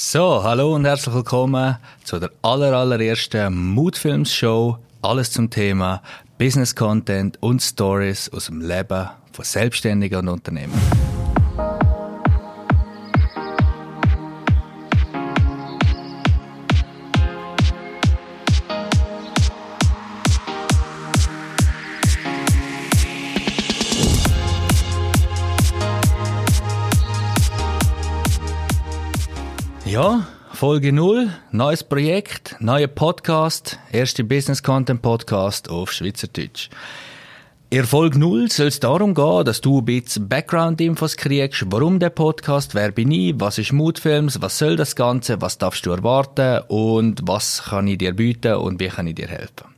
So, hallo und herzlich willkommen zu der aller, allerersten Moodfilms-Show. Alles zum Thema Business Content und Stories aus dem Leben von Selbstständigen und Unternehmen. Ja, Folge 0, neues Projekt, neuer Podcast, erste Business Content Podcast auf Schweizerdeutsch. In Folge 0 soll es darum gehen, dass du ein bisschen Background-Infos kriegst, warum der Podcast, wer bin ich, was ist Moodfilms, was soll das Ganze, was darfst du erwarten und was kann ich dir bieten und wie kann ich dir helfen.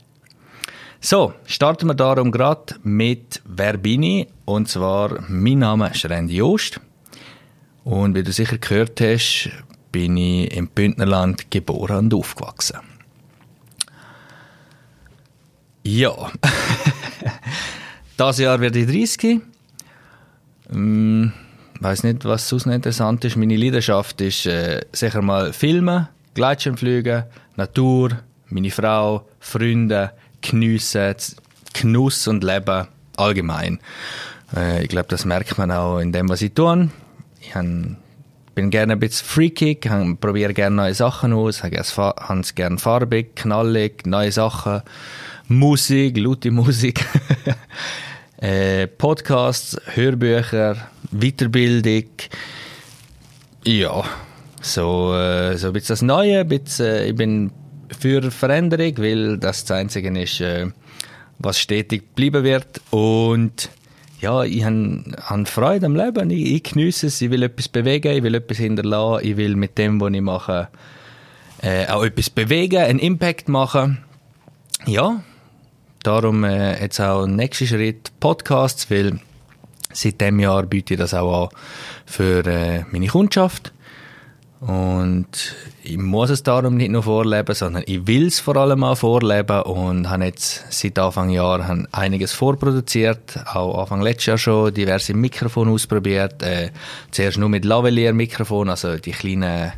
So, starten wir darum gerade mit Wer bin ich? Und zwar, mein Name ist Randy Joost. Und wie du sicher gehört hast, bin ich im Bündnerland geboren und aufgewachsen. Ja, das Jahr werde ich 30. Hm, weiß nicht, was sonst noch interessant ist. Meine Leidenschaft ist äh, sicher mal Filmen, Gleitschirmfliegen, Natur, meine Frau, Freunde, Geniessen, Genuss und Leben allgemein. Äh, ich glaube, das merkt man auch in dem, was ich tue. Ich habe bin gerne ein bisschen freakig, probiere gerne neue Sachen aus, habe es gerne farbig, knallig, neue Sachen, Musik, laute Musik, äh, Podcasts, Hörbücher, Weiterbildung, ja, so, äh, so ein bisschen das Neue, ein bisschen, äh, ich bin für Veränderung, weil das das Einzige ist, äh, was stetig bleiben wird. Und ja, ich habe hab Freude am Leben. Ich, ich geniesse es. Ich will etwas bewegen, ich will etwas hinterlassen. Ich will mit dem, was ich mache, äh, auch etwas bewegen, einen Impact machen. Ja, darum äh, jetzt auch nächster Schritt Podcasts, weil seit dem Jahr biete ich das auch an für äh, meine Kundschaft. Und ich muss es darum nicht nur vorleben, sondern ich will es vor allem auch vorleben und habe jetzt seit Anfang Jahr einiges vorproduziert, auch Anfang letztes Jahr schon diverse Mikrofone ausprobiert. Äh, zuerst nur mit Lavalier-Mikrofon, also die kleinen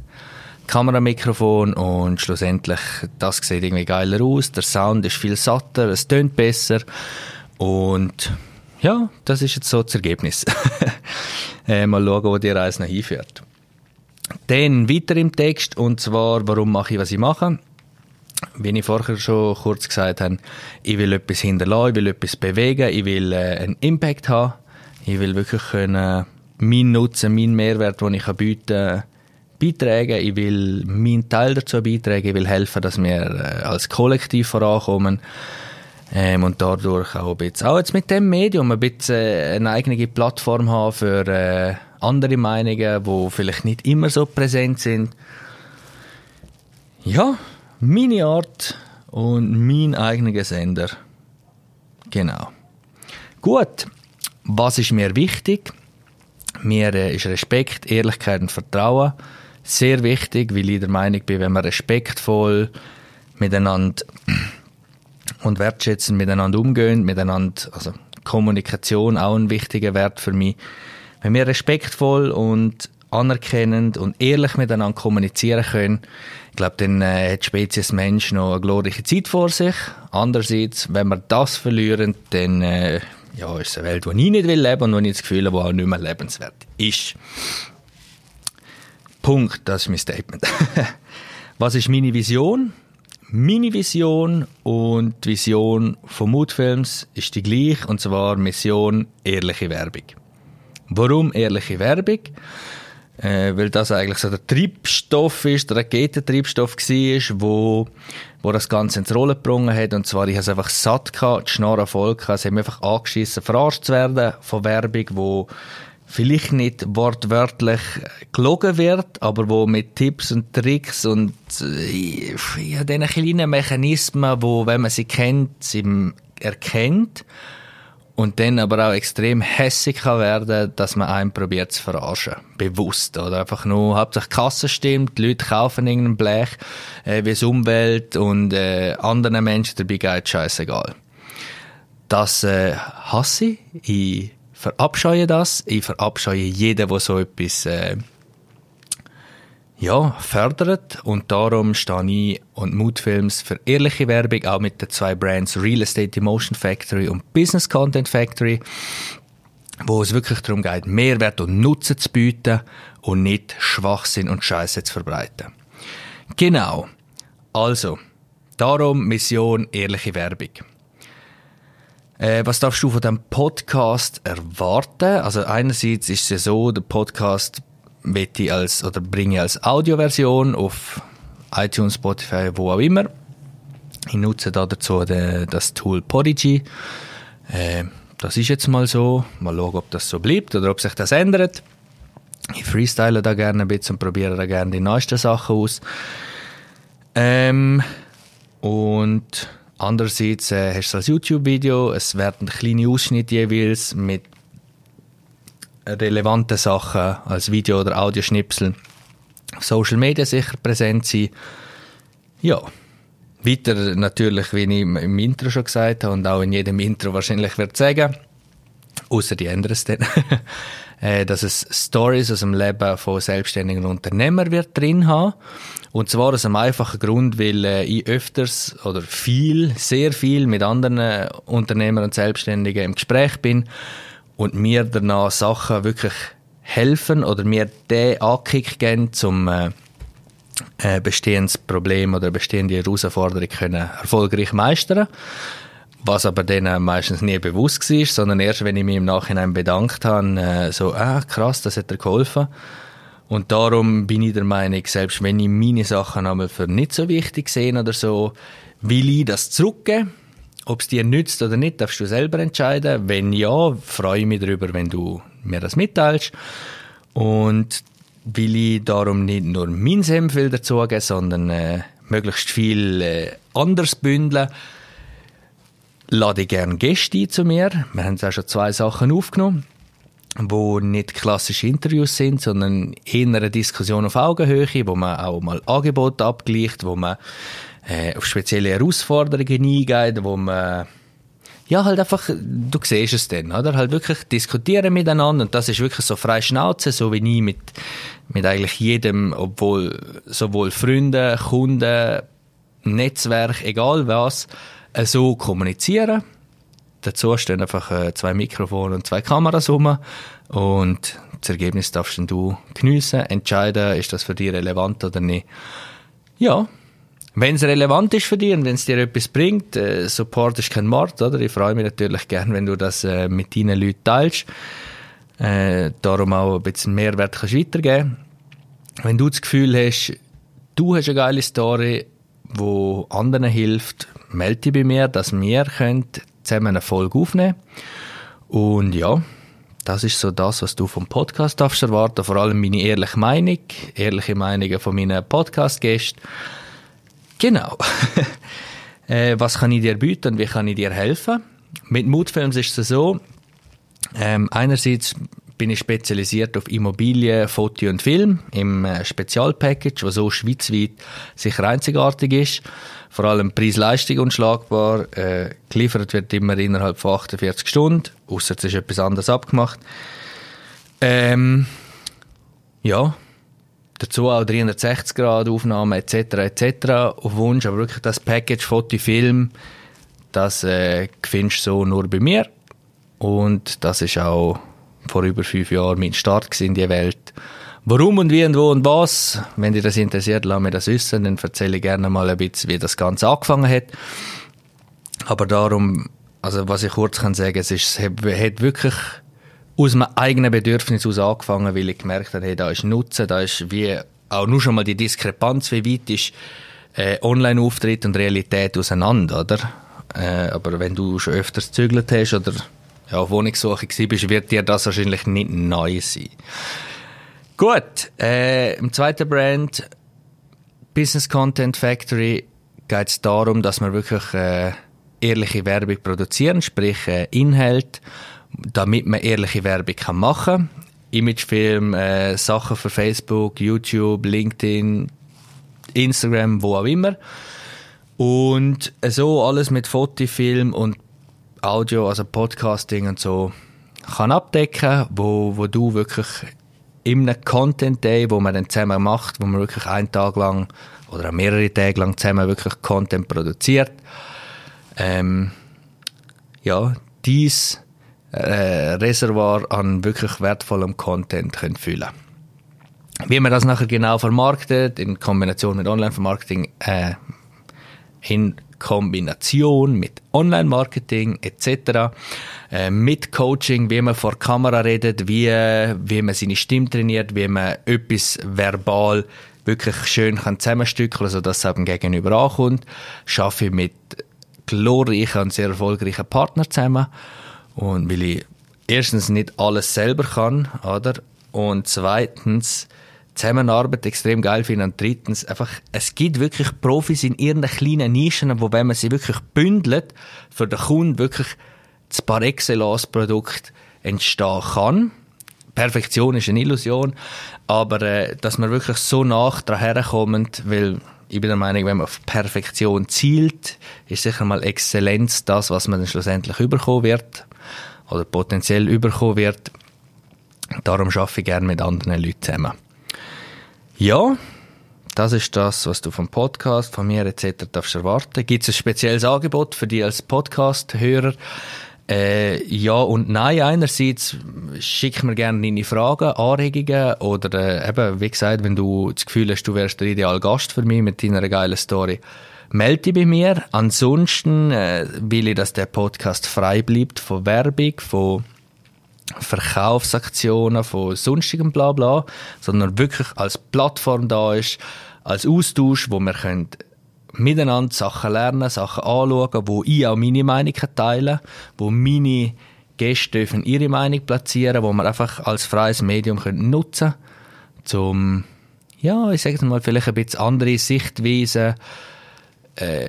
Kameramikrofon und schlussendlich, das sieht irgendwie geiler aus, der Sound ist viel satter, es tönt besser und ja, das ist jetzt so das Ergebnis. äh, mal schauen, wo die Reise noch hinführt. Dann weiter im Text, und zwar, warum mache ich, was ich mache. Wie ich vorher schon kurz gesagt habe, ich will etwas hinterlassen, ich will etwas bewegen, ich will äh, einen Impact haben, ich will wirklich können, meinen Nutzen, meinen Mehrwert, den ich bieten kann, beitragen, ich will meinen Teil dazu beitragen, ich will helfen, dass wir äh, als Kollektiv vorankommen. Ähm, und dadurch auch ein auch jetzt mit dem Medium ein bisschen äh, eine eigene Plattform haben für äh, andere Meinungen, die vielleicht nicht immer so präsent sind. Ja, meine Art und mein eigener Sender. Genau. Gut, was ist mir wichtig? Mir äh, ist Respekt, Ehrlichkeit und Vertrauen sehr wichtig, weil ich der Meinung bin, wenn wir respektvoll miteinander und wertschätzen miteinander umgehen, miteinander, also Kommunikation auch ein wichtiger Wert für mich, wenn wir respektvoll und anerkennend und ehrlich miteinander kommunizieren können, ich glaube, dann äh, hat Spezies Mensch noch eine glorreiche Zeit vor sich. Andererseits, wenn wir das verlieren, dann äh, ja, ist es eine Welt, die ich nicht will leben und wo ich das Gefühl habe, die auch nicht mehr lebenswert ist. Punkt, das ist mein Statement. Was ist meine Vision? Meine Vision und die Vision von Moodfilms ist die gleiche, und zwar Mission ehrliche Werbung. Warum ehrliche Werbung? Äh, weil das eigentlich so der Treibstoff ist, der Raketentreibstoff war, wo, wo das Ganze ins Rollen gebracht hat. Und zwar, ich habe es einfach satt gehabt, die Schnorr Erfolg gehabt. Es hat mich einfach angeschissen, verarscht zu werden von Werbung, wo vielleicht nicht wortwörtlich gelogen wird, aber wo mit Tipps und Tricks und äh, ja, diesen kleinen Mechanismen, wo, wenn man sie kennt, sie erkennt und dann aber auch extrem hässig kann werden, dass man einen probiert zu verarschen. Bewusst. Oder einfach nur, hauptsächlich Kasse stimmt, die Leute kaufen irgendein Blech, äh, wie es Umwelt und äh, anderen Menschen dabei geht scheißegal. Das äh, hasse ich. Ich verabscheue das. Ich verabscheue jeden, der so etwas äh, ja, fördert und darum stehe ich und Moodfilms für ehrliche Werbung, auch mit den zwei Brands Real Estate Emotion Factory und Business Content Factory, wo es wirklich darum geht, Mehrwert und Nutzen zu bieten und nicht Schwachsinn und Scheiße zu verbreiten. Genau. Also, darum Mission ehrliche Werbung. Äh, was darfst du von diesem Podcast erwarten? Also einerseits ist es ja so, der Podcast ich als, oder bringe ich als Audioversion auf iTunes, Spotify, wo auch immer. Ich nutze da dazu de, das Tool Podigy. Äh, das ist jetzt mal so. Mal schauen, ob das so bleibt oder ob sich das ändert. Ich freestyle da gerne ein bisschen und probiere da gerne die neuesten Sachen aus. Ähm, und andererseits äh, hast du als YouTube-Video, es werden kleine Ausschnitte jeweils mit relevante Sachen als Video- oder Audioschnipsel auf Social Media sicher präsent sein. Ja, weiter natürlich, wie ich im Intro schon gesagt habe und auch in jedem Intro wahrscheinlich wird sagen, außer die ändern es dann, äh, dass es Stories aus dem Leben von selbstständigen Unternehmern wird drin haben. Und zwar aus einem einfachen Grund, weil äh, ich öfters oder viel, sehr viel mit anderen Unternehmern und Selbstständigen im Gespräch bin und mir danach Sachen wirklich helfen oder mir den Ankick geben, um äh, ein bestehendes Problem oder bestehende Herausforderung können erfolgreich meistern was aber denen meistens nie bewusst war, sondern erst, wenn ich mich im Nachhinein bedankt habe, äh, so, ah, krass, das hat dir geholfen. Und darum bin ich der Meinung, selbst wenn ich meine Sachen einmal für nicht so wichtig sehe oder so, will ich das zurückgeben ob es dir nützt oder nicht, darfst du selber entscheiden. Wenn ja, freue ich mich darüber, wenn du mir das mitteilst. Und will ich darum nicht nur mein Senf dazugeben, sondern äh, möglichst viel äh, anders bündeln, lade ich gerne Gäste ein zu mir. Wir haben auch schon zwei Sachen aufgenommen, wo nicht klassische Interviews sind, sondern eher eine Diskussion auf Augenhöhe, wo man auch mal Angebote abgleicht, wo man äh, auf spezielle Herausforderungen eingehen, wo man ja, halt einfach, du siehst es dann, oder? Halt wirklich diskutieren miteinander und das ist wirklich so frei Schnauze, so wie ich mit, mit eigentlich jedem, obwohl sowohl Freunde, Kunden, Netzwerk, egal was, äh, so kommunizieren. Dazu stehen einfach äh, zwei Mikrofone und zwei Kameras rum und das Ergebnis darfst du geniessen, entscheiden, ist das für dich relevant oder nicht. Ja, wenn es relevant ist für dich und wenn es dir etwas bringt, äh, Support ist kein Mord, oder? Ich freue mich natürlich gern, wenn du das äh, mit deinen Leuten teilst. Äh, darum auch ein bisschen Mehrwert kannst weitergeben. Wenn du das Gefühl hast, du hast eine geile Story, wo anderen hilft, melde dich bei mir, dass wir können zusammen eine Folge aufnehmen Und ja, das ist so das, was du vom Podcast darfst erwarten. Vor allem meine ehrliche Meinung, ehrliche Meinungen von meinen Podcast-Gästen. Genau. äh, was kann ich dir bieten wie kann ich dir helfen? Mit Moodfilms ist es so, ähm, einerseits bin ich spezialisiert auf Immobilien, Foto und Film im äh, Spezialpackage, was so schweizweit sicher einzigartig ist. Vor allem Preis-Leistung unschlagbar. Äh, geliefert wird immer innerhalb von 48 Stunden, außer es ist etwas anderes abgemacht. Ähm, ja, Dazu auch 360 Grad Aufnahmen etc. etc. auf Wunsch, aber wirklich das Package Foto, Film, das äh, findest du so nur bei mir. Und das ist auch vor über fünf Jahren mein Start in die Welt. Warum und wie und wo und was, wenn dich das interessiert, lass mir das wissen, dann erzähle ich gerne mal ein bisschen, wie das Ganze angefangen hat. Aber darum, also was ich kurz kann sagen, es ist, es hat wirklich aus meinem eigenen Bedürfnis aus angefangen, weil ich gemerkt habe, hey, da ist Nutzen, da ist wie auch nur schon mal die Diskrepanz, wie weit ist äh, Online-Auftritt und Realität auseinander, oder? Äh, aber wenn du schon öfters gezügelt hast oder ja, auf Wohnungssuche bist, wird dir das wahrscheinlich nicht neu sein. Gut, äh, im zweiten Brand Business Content Factory geht es darum, dass wir wirklich äh, ehrliche Werbung produzieren, sprich äh, Inhalt damit man ehrliche Werbung kann machen kann. Imagefilm, äh, Sachen für Facebook, YouTube, LinkedIn, Instagram, wo auch immer. Und so alles mit Foto, Film und Audio, also Podcasting und so, kann abdecken, wo, wo du wirklich in einem Content Day, wo man dann zusammen macht, wo man wirklich einen Tag lang oder mehrere Tage lang zusammen wirklich Content produziert. Ähm, ja, dies äh, Reservoir an wirklich wertvollem Content können füllen Wie man das nachher genau vermarktet, in Kombination mit Online-Vermarketing, äh, in Kombination mit Online-Marketing etc., äh, mit Coaching, wie man vor Kamera redet, wie, wie man seine Stimme trainiert, wie man etwas verbal wirklich schön kann zusammenstückeln, sodass es eben gegenüber ankommt. Schaffe ich mit glorreichen und sehr erfolgreichen Partnern zusammen und weil ich erstens nicht alles selber kann, oder? Und zweitens Zusammenarbeit extrem geil finde und drittens einfach, es gibt wirklich Profis in ihren kleinen Nischen, wo wenn man sie wirklich bündelt, für den Kunden wirklich das par excellence Produkt entstehen kann. Perfektion ist eine Illusion, aber äh, dass man wirklich so nach daher kommt, weil ich bin der Meinung, wenn man auf Perfektion zielt, ist sicher mal Exzellenz das, was man dann schlussendlich überkommen wird oder potenziell überkommen wird. Darum arbeite ich gerne mit anderen Leuten zusammen. Ja, das ist das, was du vom Podcast, von mir etc. darfst erwarten. Gibt es ein spezielles Angebot für dich als Podcast-Hörer? Äh, ja und nein. Einerseits schick mir gerne deine Fragen, Anregungen oder äh, eben, wie gesagt, wenn du das Gefühl hast, du wärst der ideale Gast für mich mit deiner geilen Story, melde dich bei mir. Ansonsten äh, will ich, dass der Podcast frei bleibt von Werbung, von Verkaufsaktionen, von sonstigem Blabla, sondern wirklich als Plattform da ist, als Austausch, wo wir können miteinander Sachen lernen, Sachen anschauen, wo ich auch meine Meinung teile, wo meine Gäste dürfen ihre Meinung platzieren, wo wir einfach als freies Medium können nutzen zum ja, ich sage mal, vielleicht ein bisschen andere Sichtweisen äh,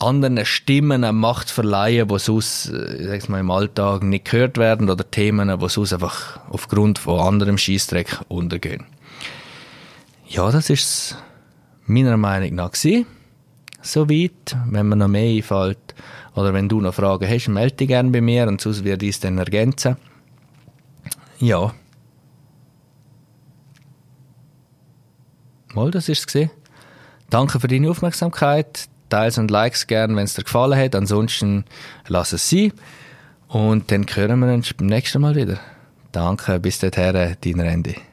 anderen Stimmen eine Macht verleihen, die sonst äh, ich mal, im Alltag nicht gehört werden oder Themen, die sonst einfach aufgrund von anderem Schießdreck untergehen. Ja, das ist meiner Meinung nach gewesen. Soweit. Wenn mir noch mehr einfällt oder wenn du noch Fragen hast, melde dich gerne bei mir und sonst ich es dann ergänzen. Ja. Mal, das ist es Danke für deine Aufmerksamkeit. Teils und Likes gern, wenn es dir gefallen hat. Ansonsten lass es sein. Und dann hören wir uns beim nächsten Mal wieder. Danke, bis dahin, dein Randy.